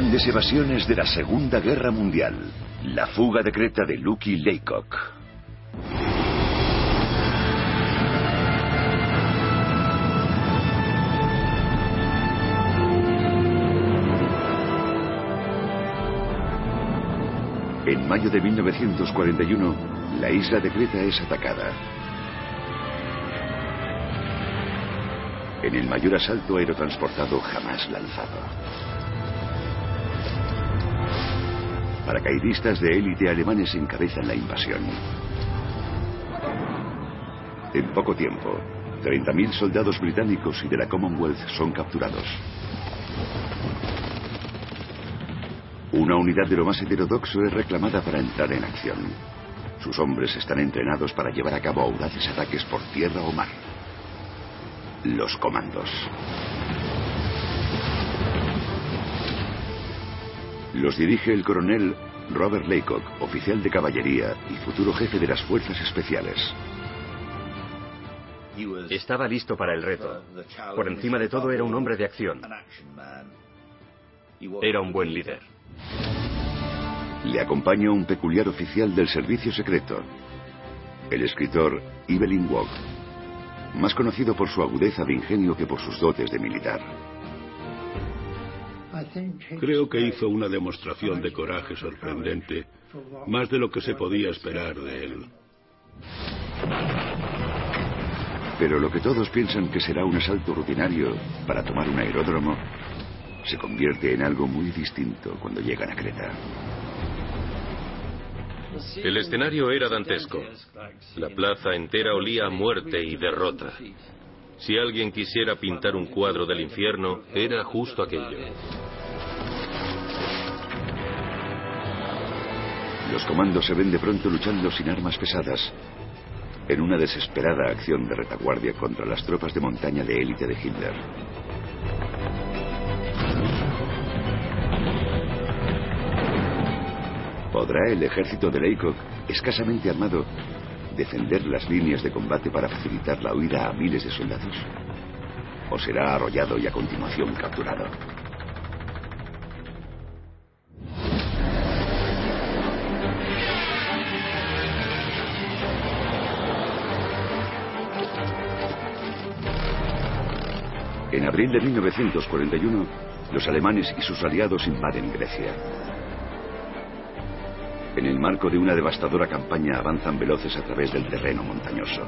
Grandes evasiones de la Segunda Guerra Mundial. La fuga de Creta de Lucky Laycock. En mayo de 1941, la isla de Creta es atacada. En el mayor asalto aerotransportado jamás lanzado. Paracaidistas de élite alemanes encabezan la invasión. En poco tiempo, 30.000 soldados británicos y de la Commonwealth son capturados. Una unidad de lo más heterodoxo es reclamada para entrar en acción. Sus hombres están entrenados para llevar a cabo audaces ataques por tierra o mar. Los comandos. Los dirige el coronel Robert Laycock, oficial de caballería y futuro jefe de las fuerzas especiales. Estaba listo para el reto. Por encima de todo era un hombre de acción. Era un buen líder. Le acompaña un peculiar oficial del servicio secreto, el escritor Evelyn Waugh, más conocido por su agudeza de ingenio que por sus dotes de militar. Creo que hizo una demostración de coraje sorprendente, más de lo que se podía esperar de él. Pero lo que todos piensan que será un asalto rutinario para tomar un aeródromo se convierte en algo muy distinto cuando llegan a Creta. El escenario era dantesco. La plaza entera olía a muerte y derrota. Si alguien quisiera pintar un cuadro del infierno, era justo aquello. Los comandos se ven de pronto luchando sin armas pesadas en una desesperada acción de retaguardia contra las tropas de montaña de élite de Hitler. ¿Podrá el ejército de Leykov, escasamente armado, defender las líneas de combate para facilitar la huida a miles de soldados? ¿O será arrollado y a continuación capturado? En abril de 1941, los alemanes y sus aliados invaden Grecia. En el marco de una devastadora campaña avanzan veloces a través del terreno montañoso.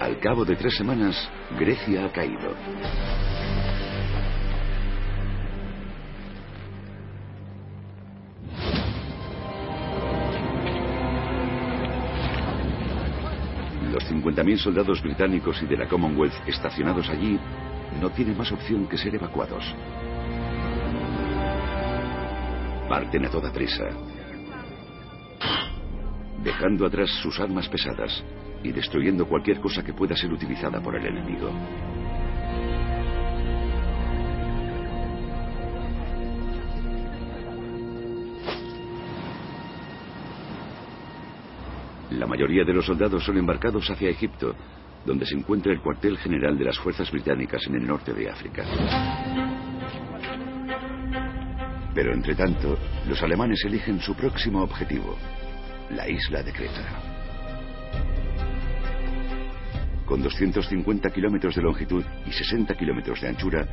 Al cabo de tres semanas, Grecia ha caído. 50.000 soldados británicos y de la Commonwealth estacionados allí no tienen más opción que ser evacuados. Parten a toda prisa, dejando atrás sus armas pesadas y destruyendo cualquier cosa que pueda ser utilizada por el enemigo. La mayoría de los soldados son embarcados hacia Egipto, donde se encuentra el cuartel general de las fuerzas británicas en el norte de África. Pero entre tanto, los alemanes eligen su próximo objetivo, la isla de Creta. Con 250 kilómetros de longitud y 60 kilómetros de anchura,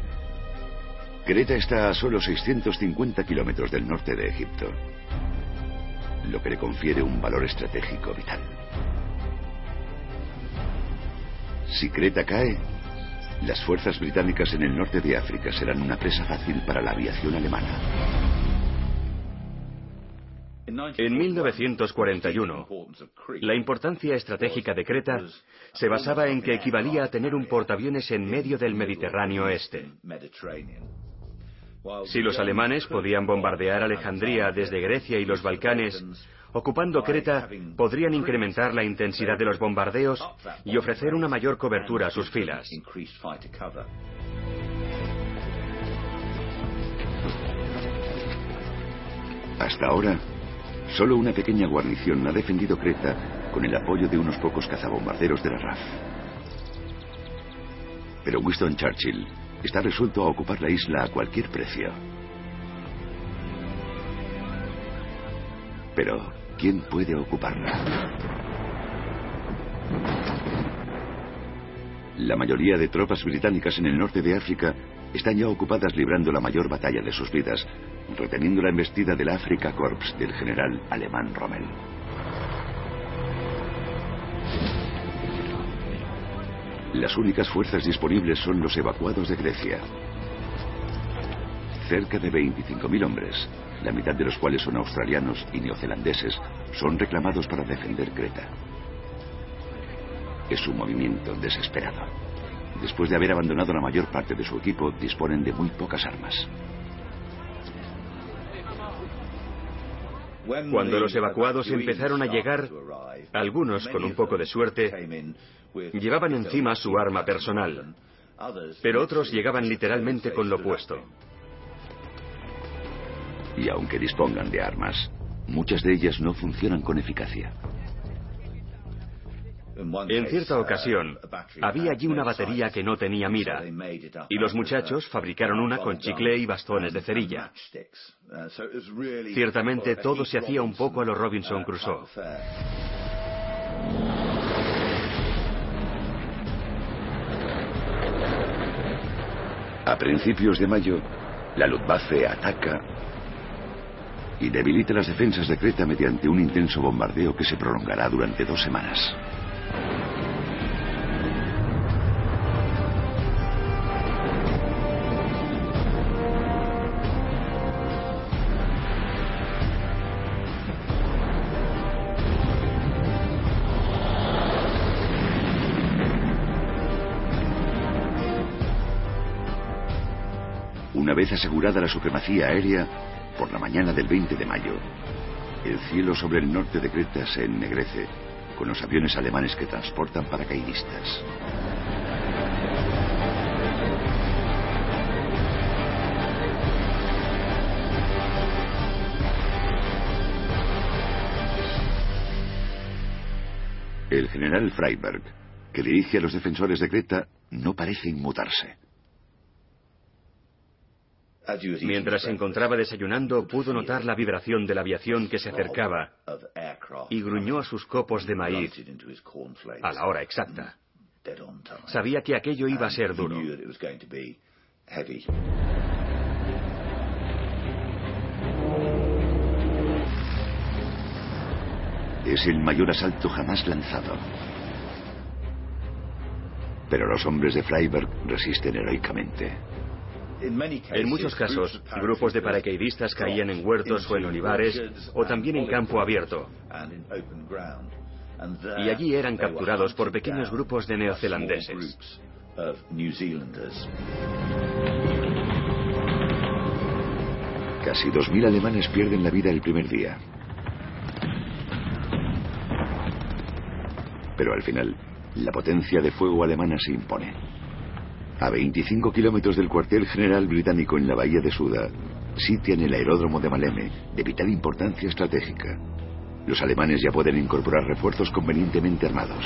Creta está a solo 650 kilómetros del norte de Egipto, lo que le confiere un valor estratégico vital. Si Creta cae, las fuerzas británicas en el norte de África serán una presa fácil para la aviación alemana. En 1941, la importancia estratégica de Creta se basaba en que equivalía a tener un portaaviones en medio del Mediterráneo Este. Si los alemanes podían bombardear Alejandría desde Grecia y los Balcanes, ocupando Creta, podrían incrementar la intensidad de los bombardeos y ofrecer una mayor cobertura a sus filas. Hasta ahora, solo una pequeña guarnición ha defendido Creta con el apoyo de unos pocos cazabombarderos de la RAF. Pero Winston Churchill está resuelto a ocupar la isla a cualquier precio. Pero, ¿quién puede ocuparla? La mayoría de tropas británicas en el norte de África están ya ocupadas librando la mayor batalla de sus vidas, reteniendo la embestida del Africa Corps del general alemán Rommel. Las únicas fuerzas disponibles son los evacuados de Grecia. Cerca de 25.000 hombres, la mitad de los cuales son australianos y neozelandeses, son reclamados para defender Creta. Es un movimiento desesperado. Después de haber abandonado la mayor parte de su equipo, disponen de muy pocas armas. Cuando los evacuados empezaron a llegar, algunos, con un poco de suerte, llevaban encima su arma personal, pero otros llegaban literalmente con lo puesto. Y aunque dispongan de armas, muchas de ellas no funcionan con eficacia. En cierta ocasión, había allí una batería que no tenía mira, y los muchachos fabricaron una con chicle y bastones de cerilla. Ciertamente todo se hacía un poco a los Robinson Crusoe. A principios de mayo, la Luftwaffe ataca y debilita las defensas de Creta mediante un intenso bombardeo que se prolongará durante dos semanas. Vez asegurada la supremacía aérea, por la mañana del 20 de mayo, el cielo sobre el norte de Creta se ennegrece con los aviones alemanes que transportan paracaidistas. El general Freiberg, que dirige a los defensores de Creta, no parece inmutarse. Mientras se encontraba desayunando, pudo notar la vibración de la aviación que se acercaba y gruñó a sus copos de maíz a la hora exacta. Sabía que aquello iba a ser duro. Es el mayor asalto jamás lanzado. Pero los hombres de Freiberg resisten heroicamente. En muchos casos, grupos de paracaidistas caían en huertos o en olivares o también en campo abierto. Y allí eran capturados por pequeños grupos de neozelandeses. Casi 2.000 alemanes pierden la vida el primer día. Pero al final, la potencia de fuego alemana se impone. A 25 kilómetros del cuartel general británico en la bahía de Suda, sitian el aeródromo de Maleme, de vital importancia estratégica. Los alemanes ya pueden incorporar refuerzos convenientemente armados.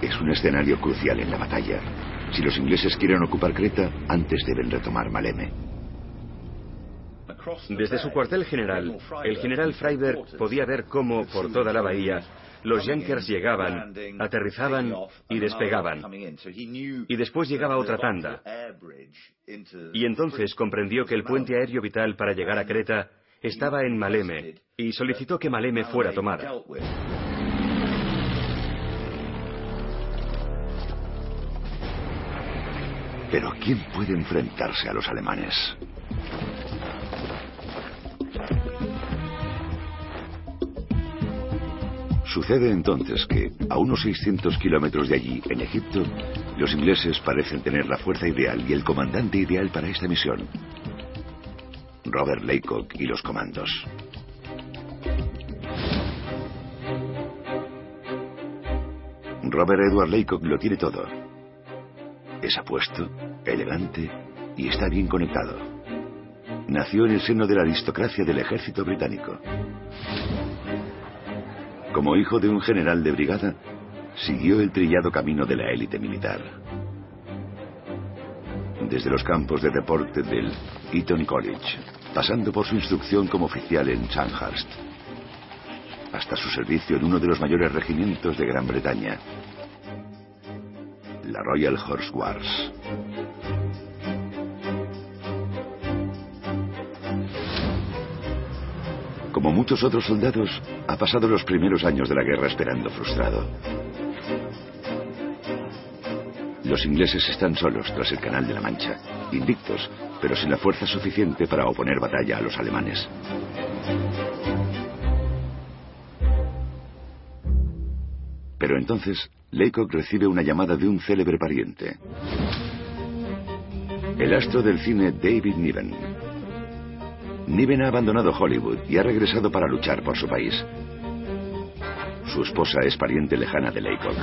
Es un escenario crucial en la batalla. Si los ingleses quieren ocupar Creta, antes deben retomar Maleme. Desde su cuartel general, el general Freiberg podía ver cómo, por toda la bahía, los Yankers llegaban, aterrizaban y despegaban. Y después llegaba otra tanda. Y entonces comprendió que el puente aéreo vital para llegar a Creta estaba en Maleme y solicitó que Maleme fuera tomada. Pero ¿quién puede enfrentarse a los alemanes? Sucede entonces que, a unos 600 kilómetros de allí, en Egipto, los ingleses parecen tener la fuerza ideal y el comandante ideal para esta misión. Robert Laycock y los comandos. Robert Edward Laycock lo tiene todo. Es apuesto, elegante y está bien conectado. Nació en el seno de la aristocracia del ejército británico. Como hijo de un general de brigada, siguió el trillado camino de la élite militar. desde los campos de deporte del Eton College, pasando por su instrucción como oficial en Sandhurst, hasta su servicio en uno de los mayores regimientos de Gran Bretaña, la Royal Horse Guards. Muchos otros soldados, ha pasado los primeros años de la guerra esperando frustrado. Los ingleses están solos tras el Canal de la Mancha, invictos, pero sin la fuerza suficiente para oponer batalla a los alemanes. Pero entonces, Laycock recibe una llamada de un célebre pariente. El astro del cine David Niven. Niven ha abandonado Hollywood y ha regresado para luchar por su país. Su esposa es pariente lejana de Laycock.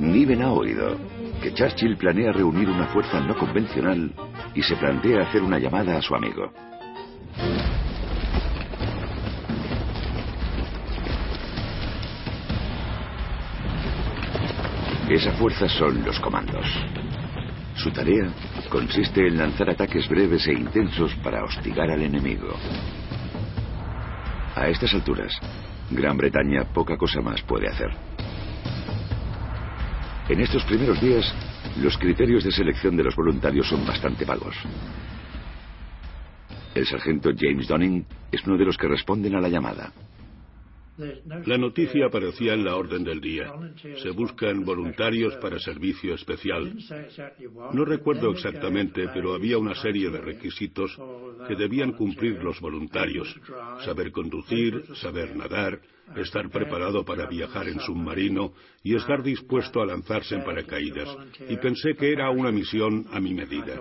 Niven ha oído que Churchill planea reunir una fuerza no convencional y se plantea hacer una llamada a su amigo. Esa fuerza son los comandos. Su tarea consiste en lanzar ataques breves e intensos para hostigar al enemigo. A estas alturas, Gran Bretaña poca cosa más puede hacer. En estos primeros días, los criterios de selección de los voluntarios son bastante vagos. El sargento James Donning es uno de los que responden a la llamada. La noticia aparecía en la orden del día. Se buscan voluntarios para servicio especial. No recuerdo exactamente, pero había una serie de requisitos que debían cumplir los voluntarios. Saber conducir, saber nadar, estar preparado para viajar en submarino y estar dispuesto a lanzarse en paracaídas. Y pensé que era una misión a mi medida.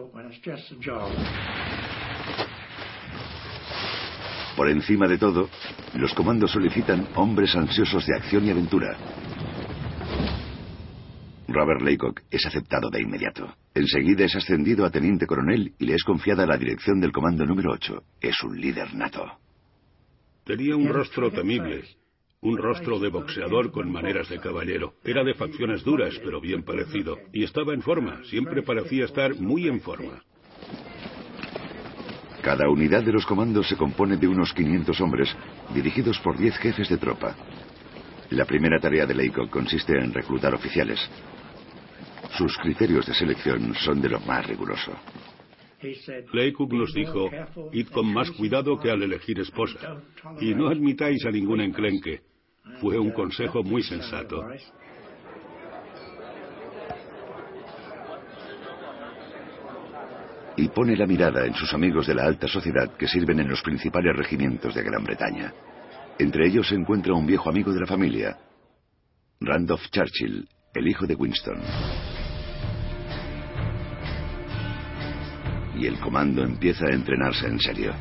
Por encima de todo, los comandos solicitan hombres ansiosos de acción y aventura. Robert Laycock es aceptado de inmediato. Enseguida es ascendido a teniente coronel y le es confiada la dirección del comando número 8. Es un líder nato. Tenía un rostro temible, un rostro de boxeador con maneras de caballero. Era de facciones duras, pero bien parecido. Y estaba en forma, siempre parecía estar muy en forma. Cada unidad de los comandos se compone de unos 500 hombres, dirigidos por 10 jefes de tropa. La primera tarea de Laycock consiste en reclutar oficiales. Sus criterios de selección son de lo más riguroso. Laycock nos dijo, id con más cuidado que al elegir esposa, y no admitáis a ningún enclenque. Fue un consejo muy sensato. Y pone la mirada en sus amigos de la alta sociedad que sirven en los principales regimientos de Gran Bretaña. Entre ellos se encuentra un viejo amigo de la familia, Randolph Churchill, el hijo de Winston. Y el comando empieza a entrenarse en serio.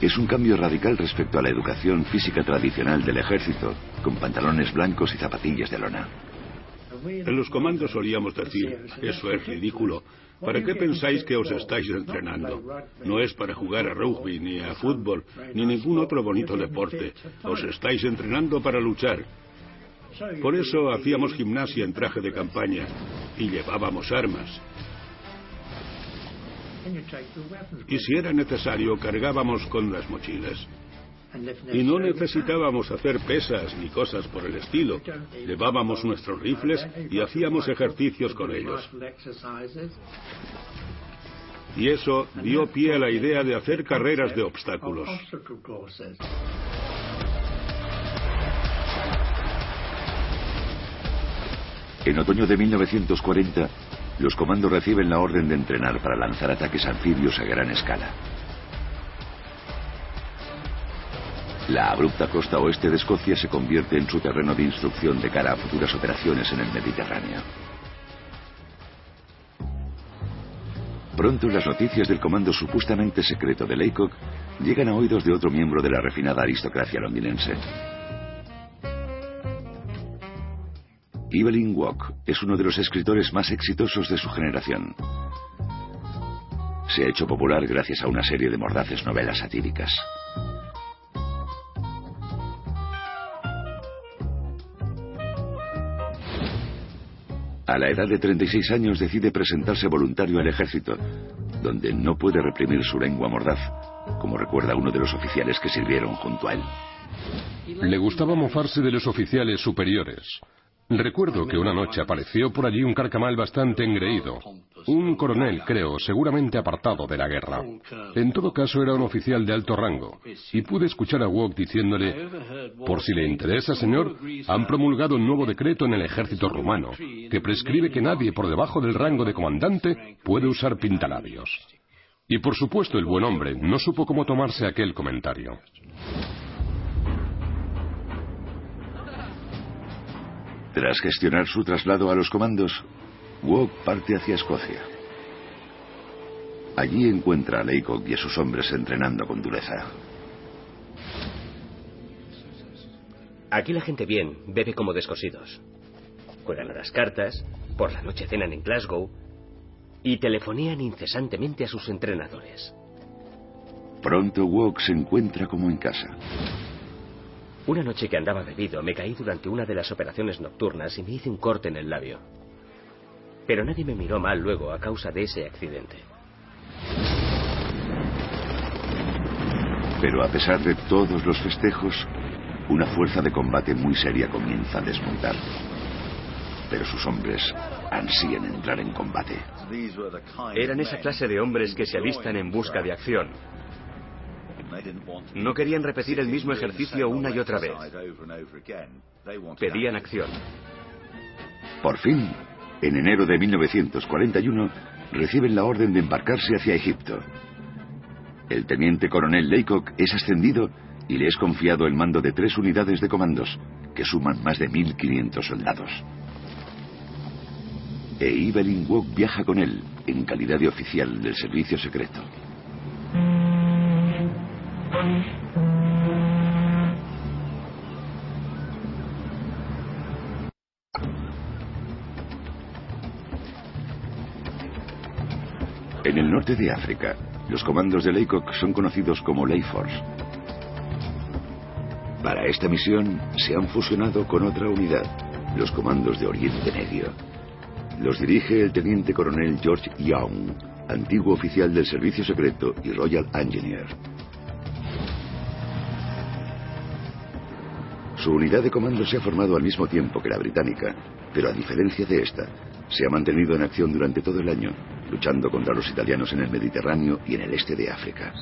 Es un cambio radical respecto a la educación física tradicional del ejército, con pantalones blancos y zapatillas de lona. En los comandos solíamos decir, eso es ridículo. ¿Para qué pensáis que os estáis entrenando? No es para jugar a rugby, ni a fútbol, ni ningún otro bonito deporte. Os estáis entrenando para luchar. Por eso hacíamos gimnasia en traje de campaña y llevábamos armas. Y si era necesario, cargábamos con las mochilas. Y no necesitábamos hacer pesas ni cosas por el estilo. Llevábamos nuestros rifles y hacíamos ejercicios con ellos. Y eso dio pie a la idea de hacer carreras de obstáculos. En otoño de 1940, los comandos reciben la orden de entrenar para lanzar ataques anfibios a gran escala. La abrupta costa oeste de Escocia se convierte en su terreno de instrucción de cara a futuras operaciones en el Mediterráneo. Pronto las noticias del comando supuestamente secreto de Laycock llegan a oídos de otro miembro de la refinada aristocracia londinense. Evelyn Waugh es uno de los escritores más exitosos de su generación. Se ha hecho popular gracias a una serie de mordaces novelas satíricas. A la edad de 36 años decide presentarse voluntario al ejército, donde no puede reprimir su lengua mordaz, como recuerda uno de los oficiales que sirvieron junto a él. Le gustaba mofarse de los oficiales superiores. Recuerdo que una noche apareció por allí un carcamal bastante engreído. Un coronel, creo, seguramente apartado de la guerra. En todo caso era un oficial de alto rango. Y pude escuchar a Wok diciéndole, por si le interesa, señor, han promulgado un nuevo decreto en el ejército rumano que prescribe que nadie por debajo del rango de comandante puede usar pintalabios. Y por supuesto el buen hombre no supo cómo tomarse aquel comentario. Tras gestionar su traslado a los comandos, Wog parte hacia Escocia. Allí encuentra a Leacock y a sus hombres entrenando con dureza. Aquí la gente bien bebe como descosidos. Juegan a las cartas, por la noche cenan en Glasgow y telefonean incesantemente a sus entrenadores. Pronto Wog se encuentra como en casa. Una noche que andaba bebido, me caí durante una de las operaciones nocturnas y me hice un corte en el labio. Pero nadie me miró mal luego a causa de ese accidente. Pero a pesar de todos los festejos, una fuerza de combate muy seria comienza a desmontar. Pero sus hombres ansían entrar en combate. Eran esa clase de hombres que se alistan en busca de acción, no querían repetir el mismo ejercicio una y otra vez. Pedían acción. Por fin, en enero de 1941, reciben la orden de embarcarse hacia Egipto. El teniente coronel Leacock es ascendido y le es confiado el mando de tres unidades de comandos, que suman más de 1.500 soldados. E Evelyn Waugh viaja con él, en calidad de oficial del servicio secreto. En el norte de África, los comandos de Laycock son conocidos como Force. Para esta misión se han fusionado con otra unidad, los comandos de Oriente Medio. Los dirige el teniente coronel George Young, antiguo oficial del Servicio Secreto y Royal Engineer. Su unidad de comando se ha formado al mismo tiempo que la británica, pero a diferencia de esta, se ha mantenido en acción durante todo el año, luchando contra los italianos en el Mediterráneo y en el este de África.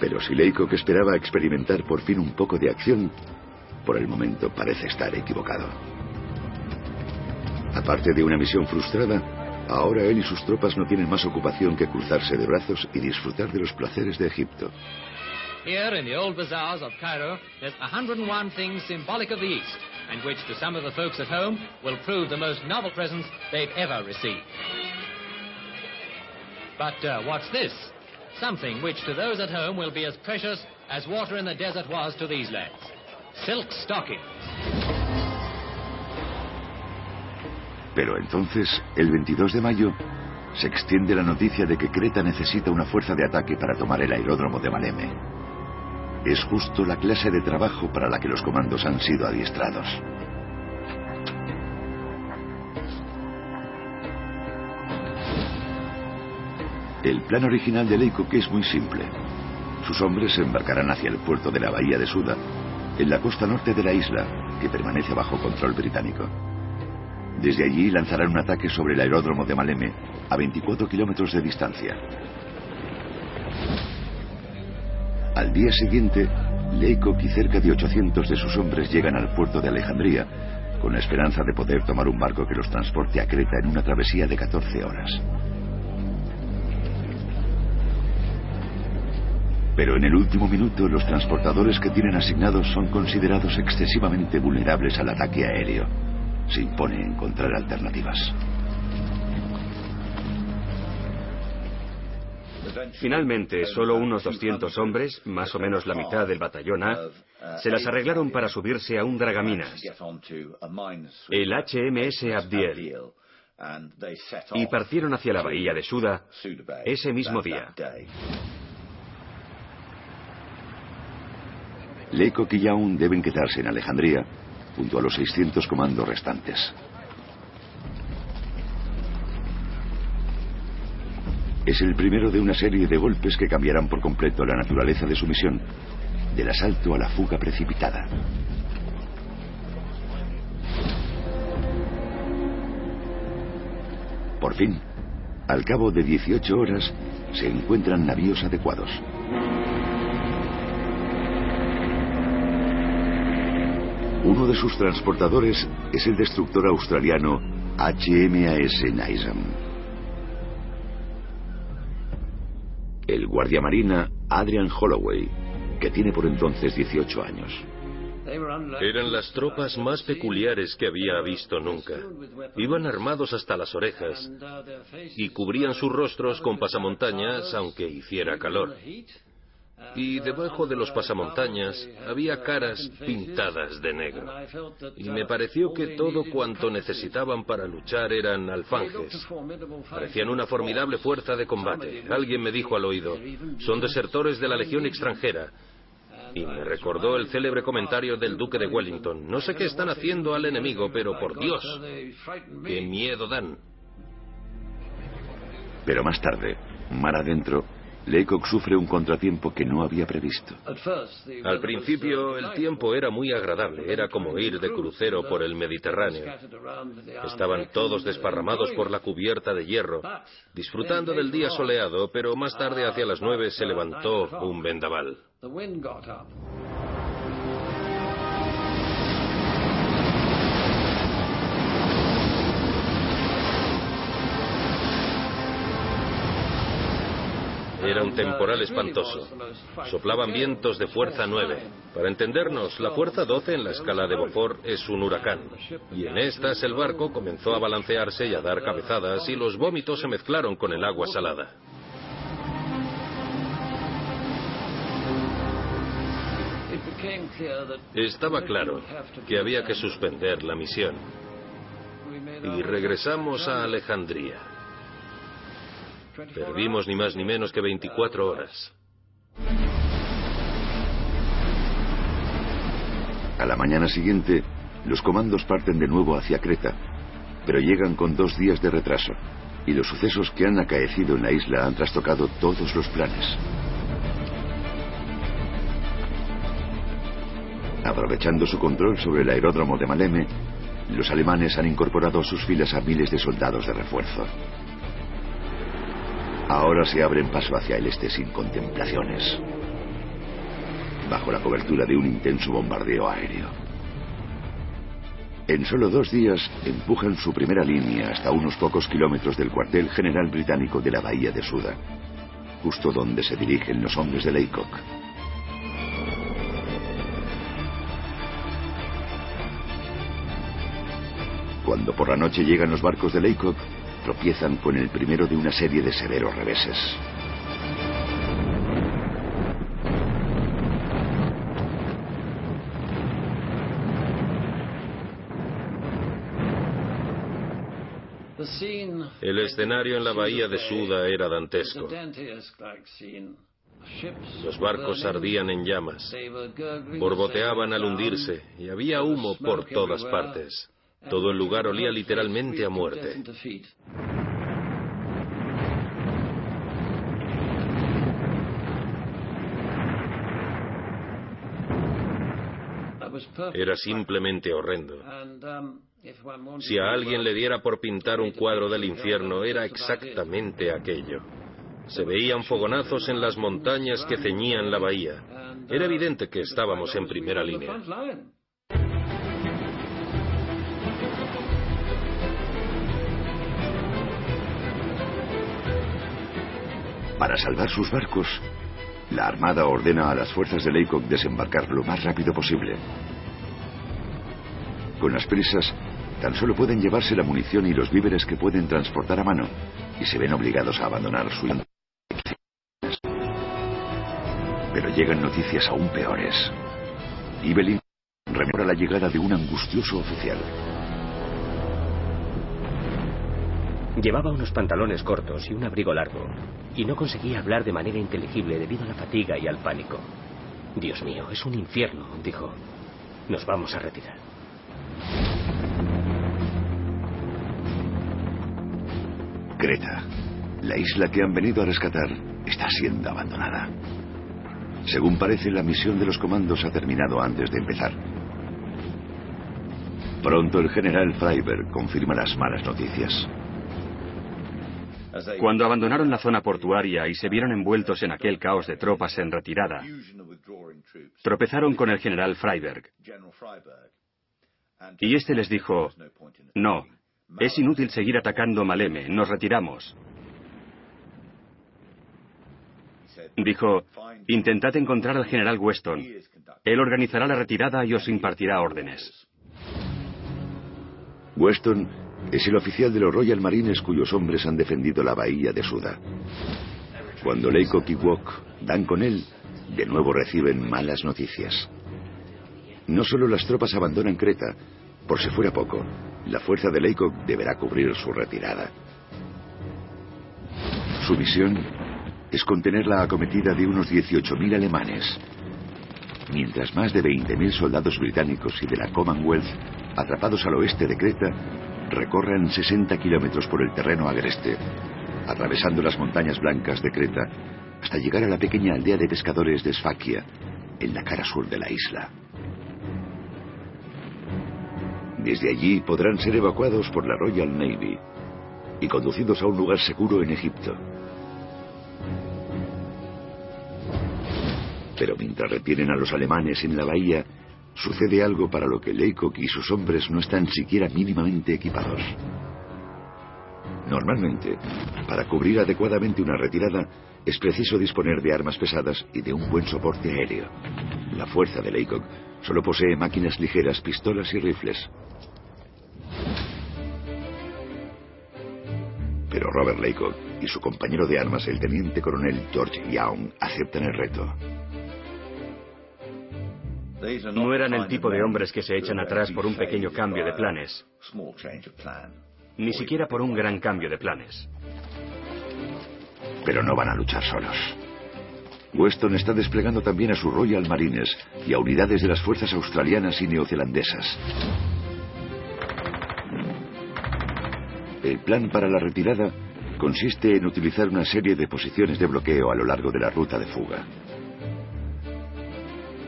Pero si que esperaba experimentar por fin un poco de acción, por el momento parece estar equivocado. Aparte de una misión frustrada, Ahora él y sus tropas no tienen más ocupación que cruzarse de brazos y disfrutar de los placeres de Egipto. Here in the old bazaars of Cairo, there's 101 things symbolic of the East, and which to some of the folks at home will prove the most novel presents they've ever received. But uh, what's this? Something which to those at home will be as precious as water in the desert was to these lads. Silk stockings. Pero entonces, el 22 de mayo, se extiende la noticia de que Creta necesita una fuerza de ataque para tomar el aeródromo de Maleme. Es justo la clase de trabajo para la que los comandos han sido adiestrados. El plan original de Leikok es muy simple. Sus hombres se embarcarán hacia el puerto de la bahía de Suda, en la costa norte de la isla, que permanece bajo control británico. Desde allí lanzarán un ataque sobre el aeródromo de Maleme, a 24 kilómetros de distancia. Al día siguiente, Leikok y cerca de 800 de sus hombres llegan al puerto de Alejandría, con la esperanza de poder tomar un barco que los transporte a Creta en una travesía de 14 horas. Pero en el último minuto, los transportadores que tienen asignados son considerados excesivamente vulnerables al ataque aéreo se impone encontrar alternativas. Finalmente, solo unos 200 hombres, más o menos la mitad del batallón A, se las arreglaron para subirse a un dragaminas, el HMS Abdiel, y partieron hacia la bahía de Suda ese mismo día. Lecoq y Young deben quedarse en Alejandría junto a los 600 comandos restantes. Es el primero de una serie de golpes que cambiarán por completo la naturaleza de su misión, del asalto a la fuga precipitada. Por fin, al cabo de 18 horas, se encuentran navíos adecuados. Uno de sus transportadores es el destructor australiano HMAS Nizam. El guardiamarina Adrian Holloway, que tiene por entonces 18 años. Eran las tropas más peculiares que había visto nunca. Iban armados hasta las orejas y cubrían sus rostros con pasamontañas aunque hiciera calor. Y debajo de los pasamontañas había caras pintadas de negro. Y me pareció que todo cuanto necesitaban para luchar eran alfanjes. Parecían una formidable fuerza de combate. Alguien me dijo al oído, son desertores de la Legión extranjera. Y me recordó el célebre comentario del duque de Wellington. No sé qué están haciendo al enemigo, pero por Dios, qué miedo dan. Pero más tarde, mar adentro, Leacock sufre un contratiempo que no había previsto. Al principio el tiempo era muy agradable, era como ir de crucero por el Mediterráneo. Estaban todos desparramados por la cubierta de hierro, disfrutando del día soleado, pero más tarde hacia las nueve se levantó un vendaval. Era un temporal espantoso. Soplaban vientos de fuerza 9. Para entendernos, la fuerza 12 en la escala de Beaufort es un huracán. Y en estas el barco comenzó a balancearse y a dar cabezadas y los vómitos se mezclaron con el agua salada. Estaba claro que había que suspender la misión. Y regresamos a Alejandría. Perdimos ni más ni menos que 24 horas. A la mañana siguiente, los comandos parten de nuevo hacia Creta, pero llegan con dos días de retraso, y los sucesos que han acaecido en la isla han trastocado todos los planes. Aprovechando su control sobre el aeródromo de Maleme, los alemanes han incorporado a sus filas a miles de soldados de refuerzo. Ahora se abren paso hacia el este sin contemplaciones, bajo la cobertura de un intenso bombardeo aéreo. En solo dos días empujan su primera línea hasta unos pocos kilómetros del cuartel general británico de la bahía de Suda, justo donde se dirigen los hombres de Laycock. Cuando por la noche llegan los barcos de Laycock, tropiezan con el primero de una serie de severos reveses. El escenario en la bahía de Suda era dantesco. Los barcos ardían en llamas, borboteaban al hundirse y había humo por todas partes. Todo el lugar olía literalmente a muerte. Era simplemente horrendo. Si a alguien le diera por pintar un cuadro del infierno, era exactamente aquello. Se veían fogonazos en las montañas que ceñían la bahía. Era evidente que estábamos en primera línea. Para salvar sus barcos, la Armada ordena a las fuerzas de Laycock desembarcar lo más rápido posible. Con las prisas, tan solo pueden llevarse la munición y los víveres que pueden transportar a mano, y se ven obligados a abandonar su Pero llegan noticias aún peores. Evelyn rememora la llegada de un angustioso oficial. Llevaba unos pantalones cortos y un abrigo largo, y no conseguía hablar de manera inteligible debido a la fatiga y al pánico. Dios mío, es un infierno, dijo. Nos vamos a retirar. Creta, la isla que han venido a rescatar, está siendo abandonada. Según parece, la misión de los comandos ha terminado antes de empezar. Pronto el general Freiberg confirma las malas noticias. Cuando abandonaron la zona portuaria y se vieron envueltos en aquel caos de tropas en retirada, tropezaron con el general Freiberg. Y este les dijo, no, es inútil seguir atacando Maleme, nos retiramos. Dijo, intentad encontrar al general Weston. Él organizará la retirada y os impartirá órdenes. Weston es el oficial de los Royal Marines cuyos hombres han defendido la bahía de Suda. Cuando Leiko y Wok dan con él, de nuevo reciben malas noticias. No solo las tropas abandonan Creta, por si fuera poco, la fuerza de Leikok deberá cubrir su retirada. Su misión es contener la acometida de unos 18.000 alemanes, mientras más de 20.000 soldados británicos y de la Commonwealth, atrapados al oeste de Creta, recorren 60 kilómetros por el terreno agreste, atravesando las montañas blancas de Creta, hasta llegar a la pequeña aldea de pescadores de Sfakia, en la cara sur de la isla. Desde allí podrán ser evacuados por la Royal Navy y conducidos a un lugar seguro en Egipto. Pero mientras retienen a los alemanes en la bahía, sucede algo para lo que Leikok y sus hombres no están siquiera mínimamente equipados. Normalmente, para cubrir adecuadamente una retirada, es preciso disponer de armas pesadas y de un buen soporte aéreo. La fuerza de Leikok solo posee máquinas ligeras, pistolas y rifles. Pero Robert Leikok y su compañero de armas, el teniente coronel George Young, aceptan el reto. No eran el tipo de hombres que se echan atrás por un pequeño cambio de planes, ni siquiera por un gran cambio de planes. Pero no van a luchar solos. Weston está desplegando también a sus Royal Marines y a unidades de las fuerzas australianas y neozelandesas. El plan para la retirada consiste en utilizar una serie de posiciones de bloqueo a lo largo de la ruta de fuga.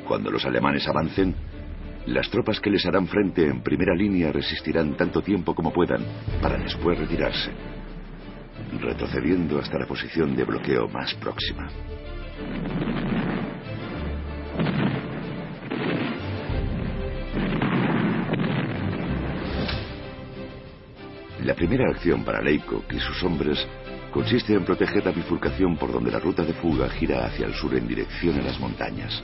Cuando los alemanes avancen, las tropas que les harán frente en primera línea resistirán tanto tiempo como puedan para después retirarse, retrocediendo hasta la posición de bloqueo más próxima. La primera acción para Leikok y sus hombres consiste en proteger la bifurcación por donde la ruta de fuga gira hacia el sur en dirección a las montañas.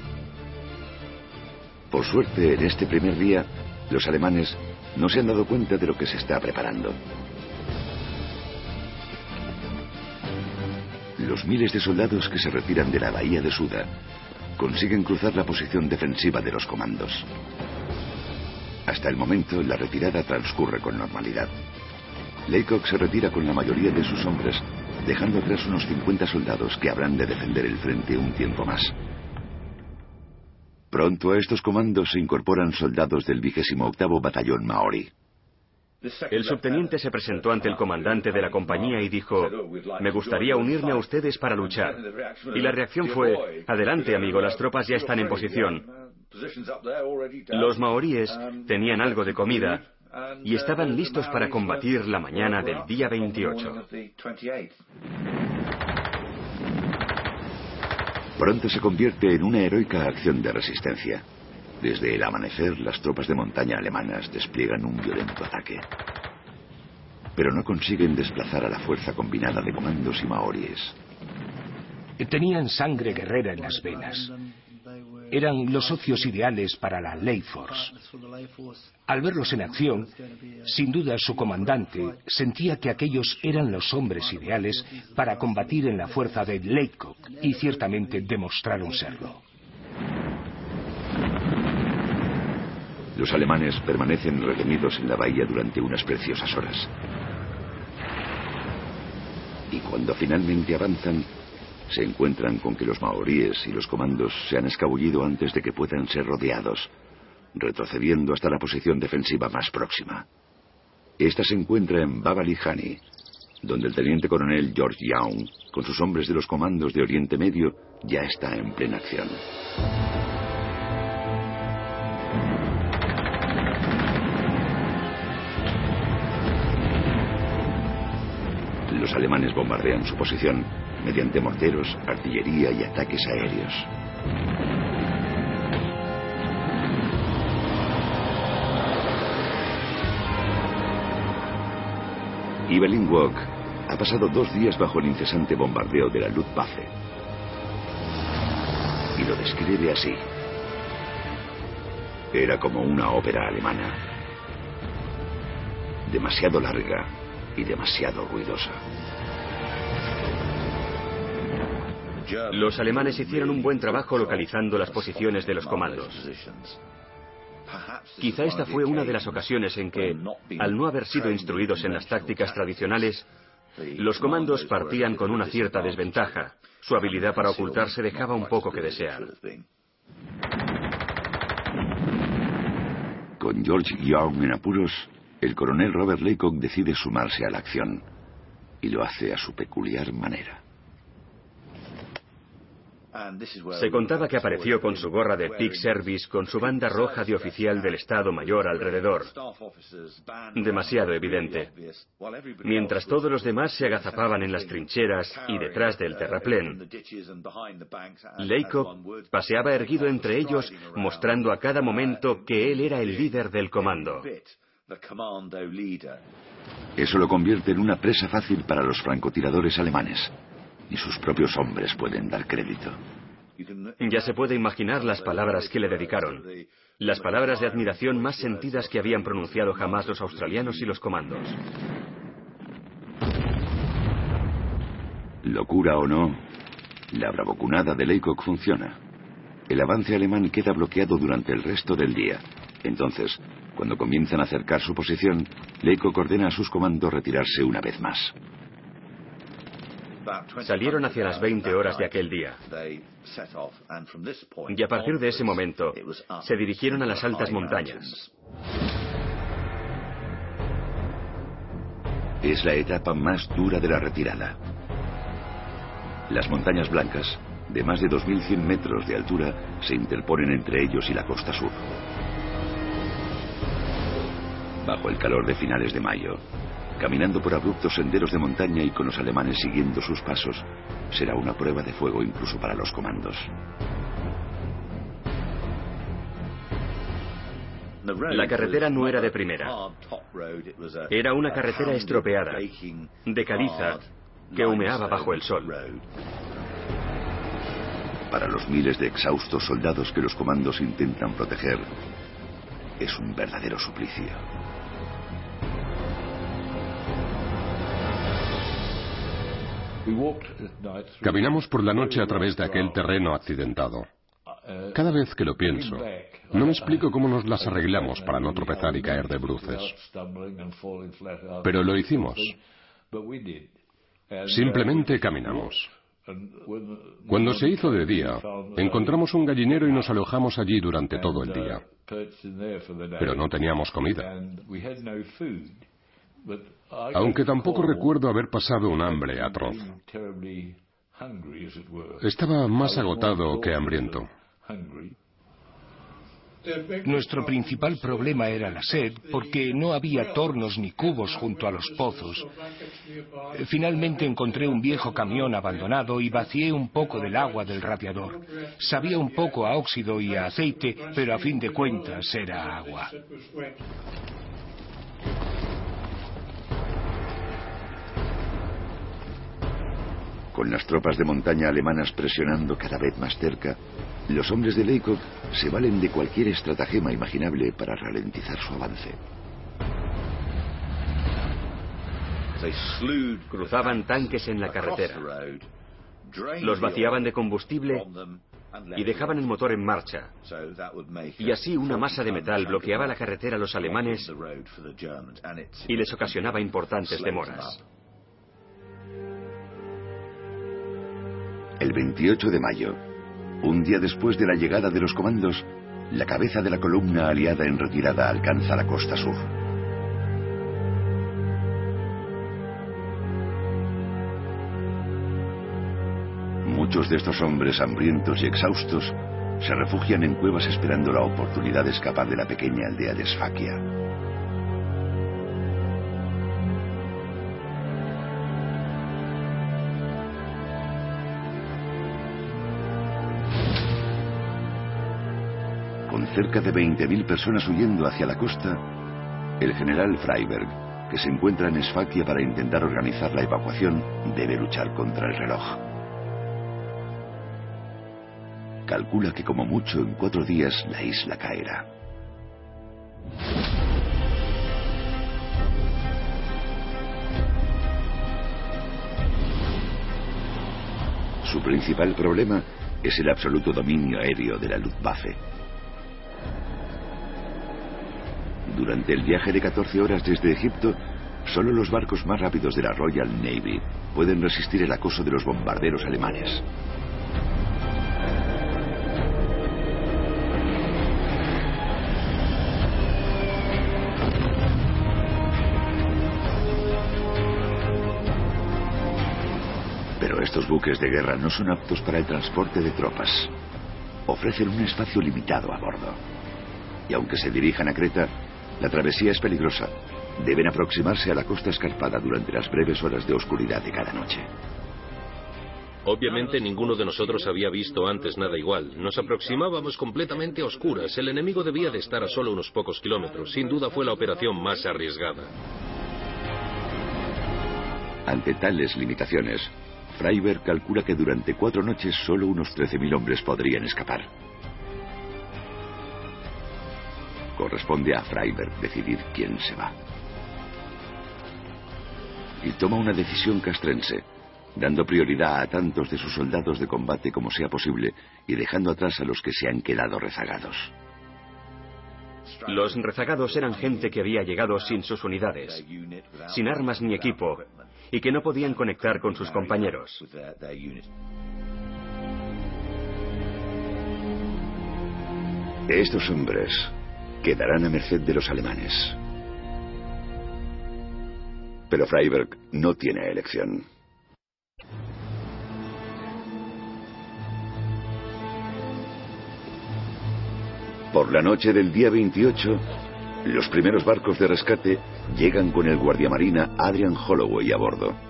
Por suerte, en este primer día, los alemanes no se han dado cuenta de lo que se está preparando. Los miles de soldados que se retiran de la bahía de Suda consiguen cruzar la posición defensiva de los comandos. Hasta el momento, la retirada transcurre con normalidad. Leikok se retira con la mayoría de sus hombres, dejando atrás unos 50 soldados que habrán de defender el frente un tiempo más. Pronto a estos comandos se incorporan soldados del vigésimo octavo batallón Maori. El subteniente se presentó ante el comandante de la compañía y dijo, me gustaría unirme a ustedes para luchar. Y la reacción fue, adelante amigo, las tropas ya están en posición. Los maoríes tenían algo de comida y estaban listos para combatir la mañana del día 28. Pronto se convierte en una heroica acción de resistencia. Desde el amanecer, las tropas de montaña alemanas despliegan un violento ataque. Pero no consiguen desplazar a la fuerza combinada de comandos y maoríes. Tenían sangre guerrera en las venas eran los socios ideales para la Ley Force. Al verlos en acción, sin duda su comandante sentía que aquellos eran los hombres ideales para combatir en la fuerza de Leikok y ciertamente demostraron serlo. Los alemanes permanecen retenidos en la bahía durante unas preciosas horas. Y cuando finalmente avanzan, se encuentran con que los maoríes y los comandos se han escabullido antes de que puedan ser rodeados, retrocediendo hasta la posición defensiva más próxima. Esta se encuentra en Babalihani, donde el teniente coronel George Young, con sus hombres de los comandos de Oriente Medio, ya está en plena acción. Los alemanes bombardean su posición mediante morteros, artillería y ataques aéreos. Evelyn Walk ha pasado dos días bajo el incesante bombardeo de la Luftwaffe. Y lo describe así. Era como una ópera alemana. Demasiado larga y demasiado ruidosa. Los alemanes hicieron un buen trabajo localizando las posiciones de los comandos. Quizá esta fue una de las ocasiones en que, al no haber sido instruidos en las tácticas tradicionales, los comandos partían con una cierta desventaja. Su habilidad para ocultarse dejaba un poco que desear. Con George Young en apuros, el coronel Robert Laycock decide sumarse a la acción. Y lo hace a su peculiar manera. Se contaba que apareció con su gorra de Peak Service con su banda roja de oficial del Estado Mayor alrededor. Demasiado evidente. Mientras todos los demás se agazapaban en las trincheras y detrás del terraplén, Laycock paseaba erguido entre ellos, mostrando a cada momento que él era el líder del comando. Eso lo convierte en una presa fácil para los francotiradores alemanes. Ni sus propios hombres pueden dar crédito. Ya se puede imaginar las palabras que le dedicaron. Las palabras de admiración más sentidas que habían pronunciado jamás los australianos y los comandos. Locura o no, la bravocunada de Leykok funciona. El avance alemán queda bloqueado durante el resto del día. Entonces, cuando comienzan a acercar su posición, Leykok ordena a sus comandos retirarse una vez más. Salieron hacia las 20 horas de aquel día. Y a partir de ese momento, se dirigieron a las altas montañas. Es la etapa más dura de la retirada. Las montañas blancas, de más de 2.100 metros de altura, se interponen entre ellos y la costa sur. Bajo el calor de finales de mayo, caminando por abruptos senderos de montaña y con los alemanes siguiendo sus pasos, será una prueba de fuego incluso para los comandos. La carretera no era de primera. Era una carretera estropeada, de caliza, que humeaba bajo el sol. Para los miles de exhaustos soldados que los comandos intentan proteger, es un verdadero suplicio. Caminamos por la noche a través de aquel terreno accidentado. Cada vez que lo pienso, no me explico cómo nos las arreglamos para no tropezar y caer de bruces. Pero lo hicimos. Simplemente caminamos. Cuando se hizo de día, encontramos un gallinero y nos alojamos allí durante todo el día. Pero no teníamos comida. Aunque tampoco recuerdo haber pasado un hambre atroz. Estaba más agotado que hambriento. Nuestro principal problema era la sed, porque no había tornos ni cubos junto a los pozos. Finalmente encontré un viejo camión abandonado y vacié un poco del agua del radiador. Sabía un poco a óxido y a aceite, pero a fin de cuentas era agua. Con las tropas de montaña alemanas presionando cada vez más cerca, los hombres de Leykov se valen de cualquier estratagema imaginable para ralentizar su avance. Cruzaban tanques en la carretera. Los vaciaban de combustible y dejaban el motor en marcha. Y así una masa de metal bloqueaba la carretera a los alemanes y les ocasionaba importantes demoras. El 28 de mayo, un día después de la llegada de los comandos, la cabeza de la columna aliada en retirada alcanza la costa sur. Muchos de estos hombres hambrientos y exhaustos se refugian en cuevas esperando la oportunidad de escapar de la pequeña aldea de Esfaquia. Cerca de 20.000 personas huyendo hacia la costa, el general Freiberg, que se encuentra en Esfaquia para intentar organizar la evacuación, debe luchar contra el reloj. Calcula que como mucho en cuatro días la isla caerá. Su principal problema es el absoluto dominio aéreo de la Luftwaffe. Durante el viaje de 14 horas desde Egipto, solo los barcos más rápidos de la Royal Navy pueden resistir el acoso de los bombarderos alemanes. Estos buques de guerra no son aptos para el transporte de tropas. Ofrecen un espacio limitado a bordo. Y aunque se dirijan a Creta, la travesía es peligrosa. Deben aproximarse a la costa escarpada durante las breves horas de oscuridad de cada noche. Obviamente ninguno de nosotros había visto antes nada igual. Nos aproximábamos completamente a oscuras. El enemigo debía de estar a solo unos pocos kilómetros. Sin duda fue la operación más arriesgada. Ante tales limitaciones, Freiberg calcula que durante cuatro noches solo unos 13.000 hombres podrían escapar. Corresponde a Freiberg decidir quién se va. Y toma una decisión castrense, dando prioridad a tantos de sus soldados de combate como sea posible y dejando atrás a los que se han quedado rezagados. Los rezagados eran gente que había llegado sin sus unidades, sin armas ni equipo, y que no podían conectar con sus compañeros. Estos hombres quedarán a merced de los alemanes. Pero Freiberg no tiene elección. Por la noche del día 28, los primeros barcos de rescate llegan con el guardiamarina Adrian Holloway a bordo.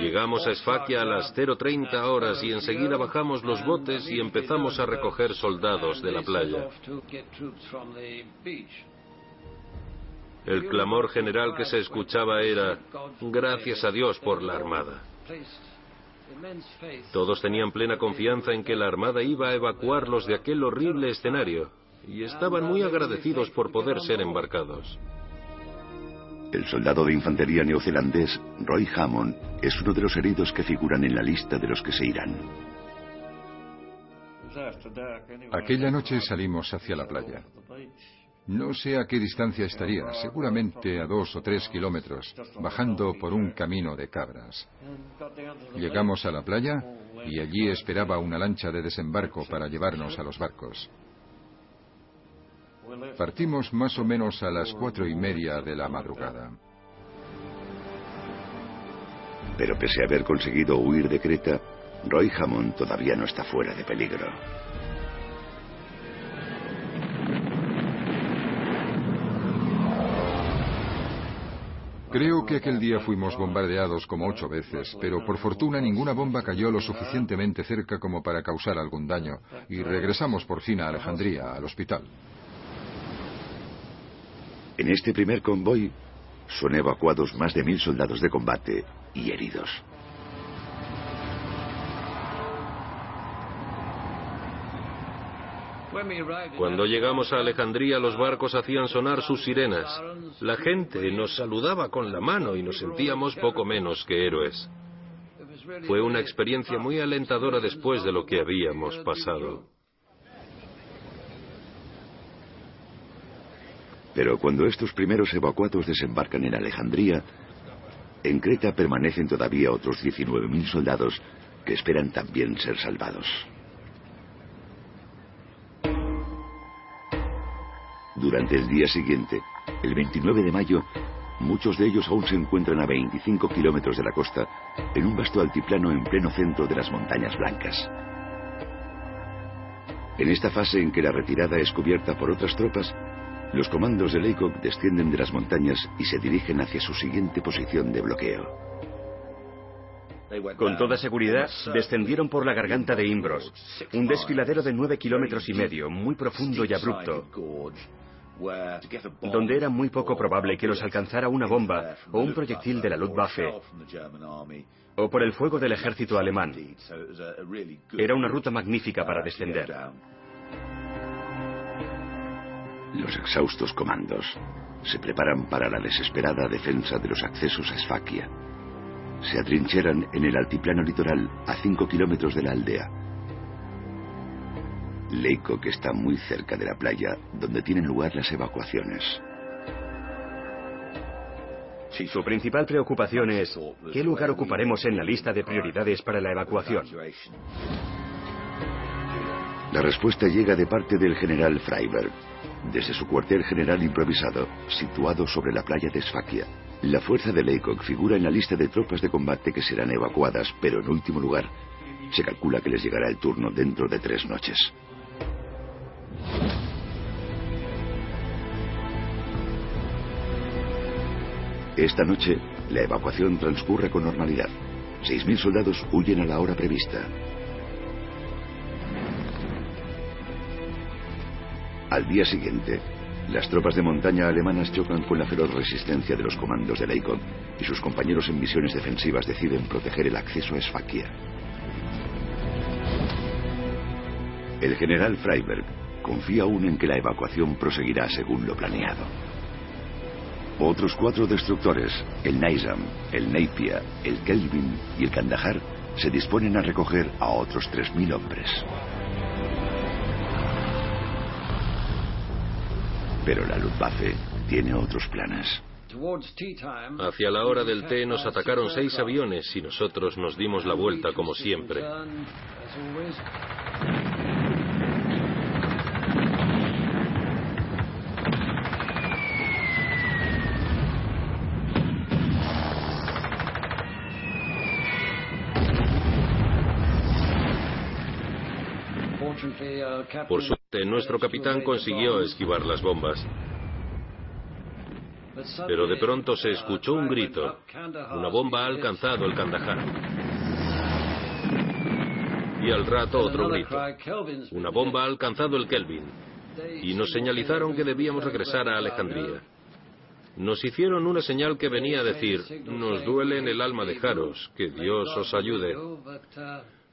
Llegamos a Esfaquia a las 0.30 horas y enseguida bajamos los botes y empezamos a recoger soldados de la playa. El clamor general que se escuchaba era, gracias a Dios por la Armada. Todos tenían plena confianza en que la Armada iba a evacuarlos de aquel horrible escenario y estaban muy agradecidos por poder ser embarcados. El soldado de infantería neozelandés Roy Hammond es uno de los heridos que figuran en la lista de los que se irán. Aquella noche salimos hacia la playa. No sé a qué distancia estaría, seguramente a dos o tres kilómetros, bajando por un camino de cabras. Llegamos a la playa y allí esperaba una lancha de desembarco para llevarnos a los barcos. Partimos más o menos a las cuatro y media de la madrugada. Pero pese a haber conseguido huir de Creta, Roy Hammond todavía no está fuera de peligro. Creo que aquel día fuimos bombardeados como ocho veces, pero por fortuna ninguna bomba cayó lo suficientemente cerca como para causar algún daño, y regresamos por fin a Alejandría, al hospital. En este primer convoy son evacuados más de mil soldados de combate y heridos. Cuando llegamos a Alejandría los barcos hacían sonar sus sirenas. La gente nos saludaba con la mano y nos sentíamos poco menos que héroes. Fue una experiencia muy alentadora después de lo que habíamos pasado. Pero cuando estos primeros evacuados desembarcan en Alejandría, En Creta permanecen todavía otros 19.000 soldados que esperan también ser salvados. Durante el día siguiente, el 29 de mayo, muchos de ellos aún se encuentran a 25 kilómetros de la costa, en un vasto altiplano en pleno centro de las montañas blancas. En esta fase en que la retirada es cubierta por otras tropas, los comandos de Leykov descienden de las montañas y se dirigen hacia su siguiente posición de bloqueo. Con toda seguridad, descendieron por la garganta de Imbros, un desfiladero de nueve kilómetros y medio, muy profundo y abrupto, donde era muy poco probable que los alcanzara una bomba o un proyectil de la Luftwaffe o por el fuego del ejército alemán. Era una ruta magnífica para descender. Los exhaustos comandos se preparan para la desesperada defensa de los accesos a Esfaquia. Se atrincheran en el altiplano litoral a cinco kilómetros de la aldea. Leico, que está muy cerca de la playa, donde tienen lugar las evacuaciones. Su principal preocupación es qué lugar ocuparemos en la lista de prioridades para la evacuación. La respuesta llega de parte del general Freiberg, desde su cuartel general improvisado, situado sobre la playa de Sfakia. La fuerza de Leykok figura en la lista de tropas de combate que serán evacuadas, pero en último lugar, se calcula que les llegará el turno dentro de tres noches. Esta noche, la evacuación transcurre con normalidad. 6.000 soldados huyen a la hora prevista. Al día siguiente, las tropas de montaña alemanas chocan con la feroz resistencia de los comandos de Leikon y sus compañeros en misiones defensivas deciden proteger el acceso a Esfakia. El general Freiberg confía aún en que la evacuación proseguirá según lo planeado. Otros cuatro destructores, el Nizam, el Napier, el Kelvin y el Kandahar, se disponen a recoger a otros 3.000 hombres. Pero la Luftwaffe tiene otros planes. Hacia la hora del té nos atacaron seis aviones y nosotros nos dimos la vuelta como siempre. Por suerte, nuestro capitán consiguió esquivar las bombas. Pero de pronto se escuchó un grito. Una bomba ha alcanzado el Kandahar. Y al rato otro grito. Una bomba ha alcanzado el Kelvin. Y nos señalizaron que debíamos regresar a Alejandría. Nos hicieron una señal que venía a decir, nos duele en el alma dejaros, que Dios os ayude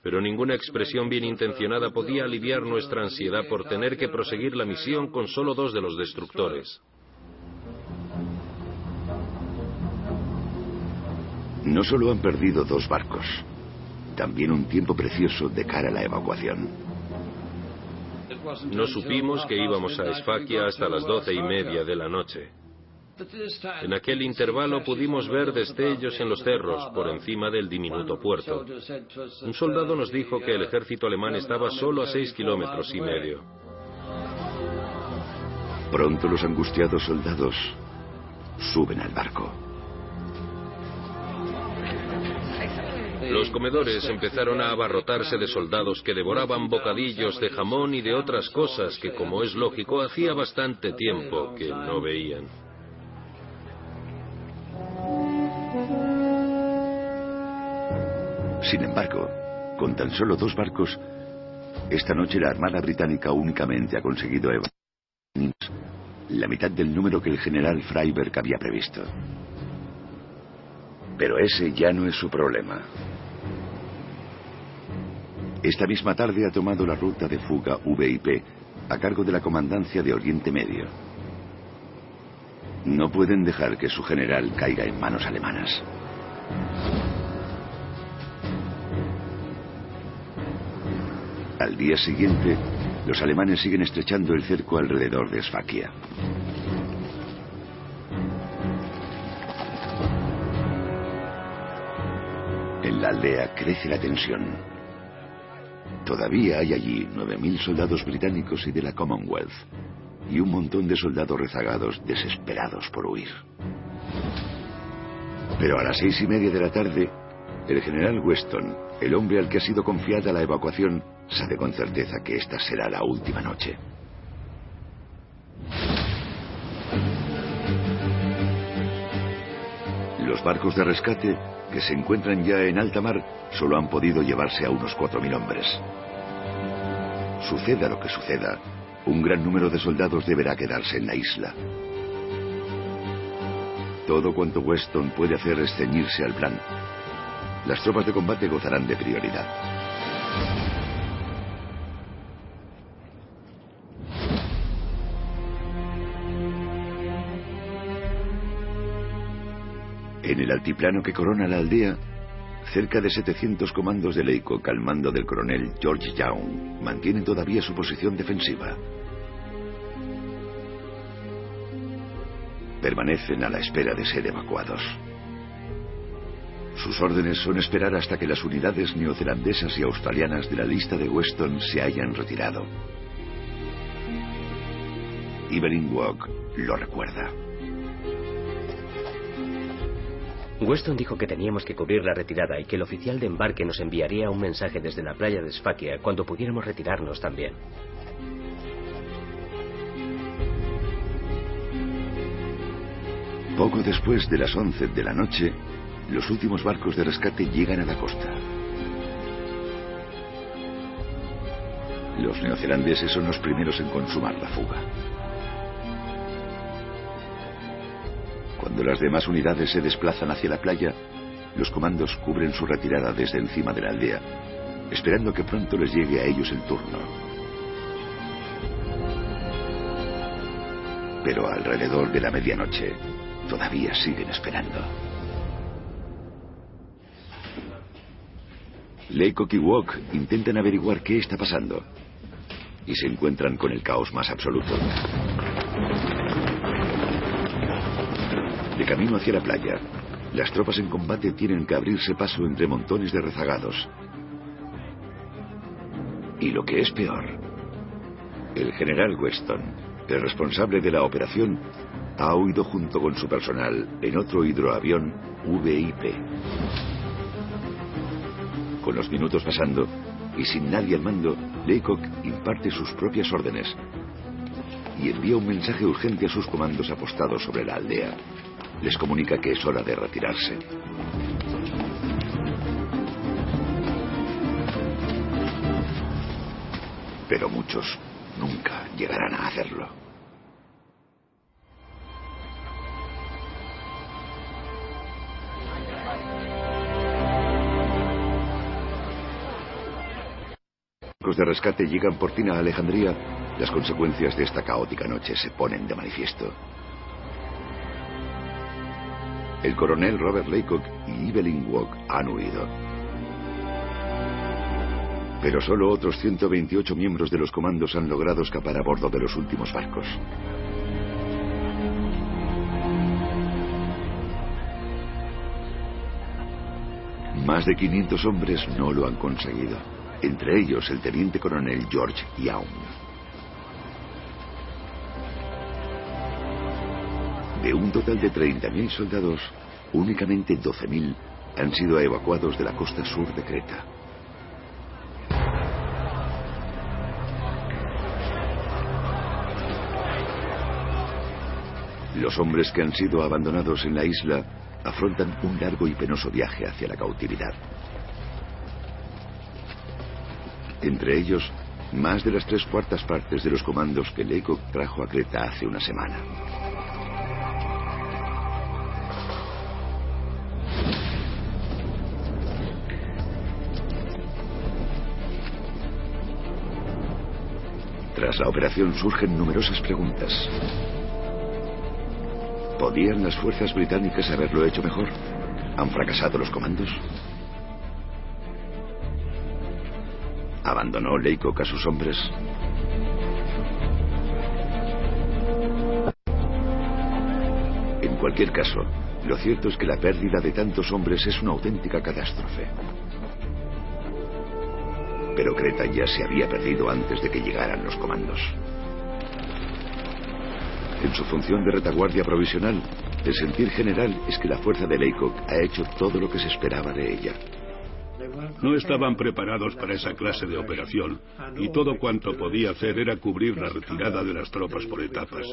pero ninguna expresión bien intencionada podía aliviar nuestra ansiedad por tener que proseguir la misión con solo dos de los destructores. No solo han perdido dos barcos, también un tiempo precioso de cara a la evacuación. No supimos que íbamos a Esfaquia hasta las doce y media de la noche. En aquel intervalo pudimos ver destellos en los cerros por encima del diminuto puerto. Un soldado nos dijo que el ejército alemán estaba solo a seis kilómetros y medio. Pronto los angustiados soldados suben al barco. Los comedores empezaron a abarrotarse de soldados que devoraban bocadillos de jamón y de otras cosas que, como es lógico, hacía bastante tiempo que no veían. Sin embargo, con tan solo dos barcos, esta noche la Armada Británica únicamente ha conseguido evacuar la mitad del número que el general Freiberg había previsto. Pero ese ya no es su problema. Esta misma tarde ha tomado la ruta de fuga VIP a cargo de la Comandancia de Oriente Medio. No pueden dejar que su general caiga en manos alemanas. Al día siguiente, los alemanes siguen estrechando el cerco alrededor de Sfakia. En la aldea crece la tensión. Todavía hay allí 9.000 soldados británicos y de la Commonwealth, y un montón de soldados rezagados desesperados por huir. Pero a las seis y media de la tarde, el general Weston, el hombre al que ha sido confiada la evacuación, sabe con certeza que esta será la última noche. Los barcos de rescate, que se encuentran ya en alta mar, solo han podido llevarse a unos 4.000 hombres. Suceda lo que suceda, un gran número de soldados deberá quedarse en la isla. Todo cuanto Weston puede hacer es ceñirse al plan. Las tropas de combate gozarán de prioridad. En el altiplano que corona la aldea, cerca de 700 comandos de Leiko, al mando del coronel George Young, mantienen todavía su posición defensiva. Permanecen a la espera de ser evacuados. Sus órdenes son esperar hasta que las unidades neozelandesas y australianas de la lista de Weston se hayan retirado. Evelyn Walk lo recuerda. Weston dijo que teníamos que cubrir la retirada y que el oficial de embarque nos enviaría un mensaje desde la playa de Sfakia cuando pudiéramos retirarnos también. Poco después de las 11 de la noche, los últimos barcos de rescate llegan a la costa. Los neozelandeses son los primeros en consumar la fuga. Cuando las demás unidades se desplazan hacia la playa, los comandos cubren su retirada desde encima de la aldea, esperando que pronto les llegue a ellos el turno. Pero alrededor de la medianoche, todavía siguen esperando. Leikok y Wok intentan averiguar qué está pasando y se encuentran con el caos más absoluto. De camino hacia la playa, las tropas en combate tienen que abrirse paso entre montones de rezagados. Y lo que es peor, el general Weston, el responsable de la operación, ha huido junto con su personal en otro hidroavión VIP. Con los minutos pasando y sin nadie al mando, Leacock imparte sus propias órdenes y envía un mensaje urgente a sus comandos apostados sobre la aldea. Les comunica que es hora de retirarse. Pero muchos nunca llegarán a hacerlo. Los de rescate llegan por fin a Alejandría, las consecuencias de esta caótica noche se ponen de manifiesto. El coronel Robert Laycock y Evelyn Walk han huido. Pero solo otros 128 miembros de los comandos han logrado escapar a bordo de los últimos barcos. Más de 500 hombres no lo han conseguido, entre ellos el teniente coronel George Young. De un total de 30.000 soldados, únicamente 12.000 han sido evacuados de la costa sur de Creta. Los hombres que han sido abandonados en la isla afrontan un largo y penoso viaje hacia la cautividad. Entre ellos, más de las tres cuartas partes de los comandos que Leiko trajo a Creta hace una semana. Tras la operación surgen numerosas preguntas. ¿Podían las fuerzas británicas haberlo hecho mejor? ¿Han fracasado los comandos? ¿Abandonó Leikok a sus hombres? En cualquier caso, Lo cierto es que la pérdida de tantos hombres es una auténtica catástrofe. Pero Creta ya se había perdido antes de que llegaran los comandos. En su función de retaguardia provisional, el sentir general es que la fuerza de Leikok ha hecho todo lo que se esperaba de ella. No estaban preparados para esa clase de operación y todo cuanto podía hacer era cubrir la retirada de las tropas por etapas.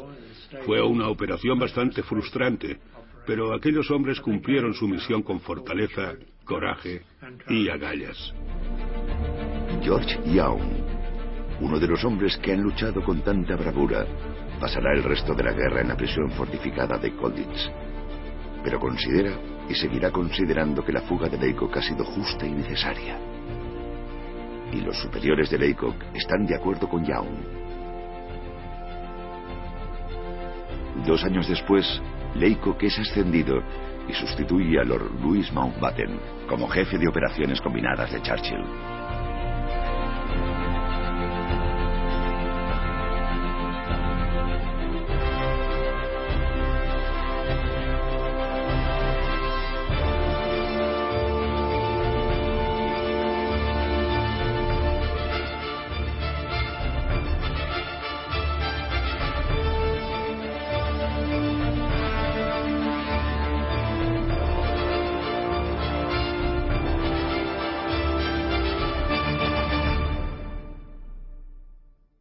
Fue una operación bastante frustrante, pero aquellos hombres cumplieron su misión con fortaleza, coraje y agallas. George Young, uno de los hombres que han luchado con tanta bravura, pasará el resto de la guerra en la prisión fortificada de Colditz. Pero considera y seguirá considerando que la fuga de Leikok ha sido justa y necesaria. Y los superiores de Leikok están de acuerdo con Young. Dos años después, Leikok es ascendido y sustituye a Lord Louis Mountbatten como jefe de operaciones combinadas de Churchill.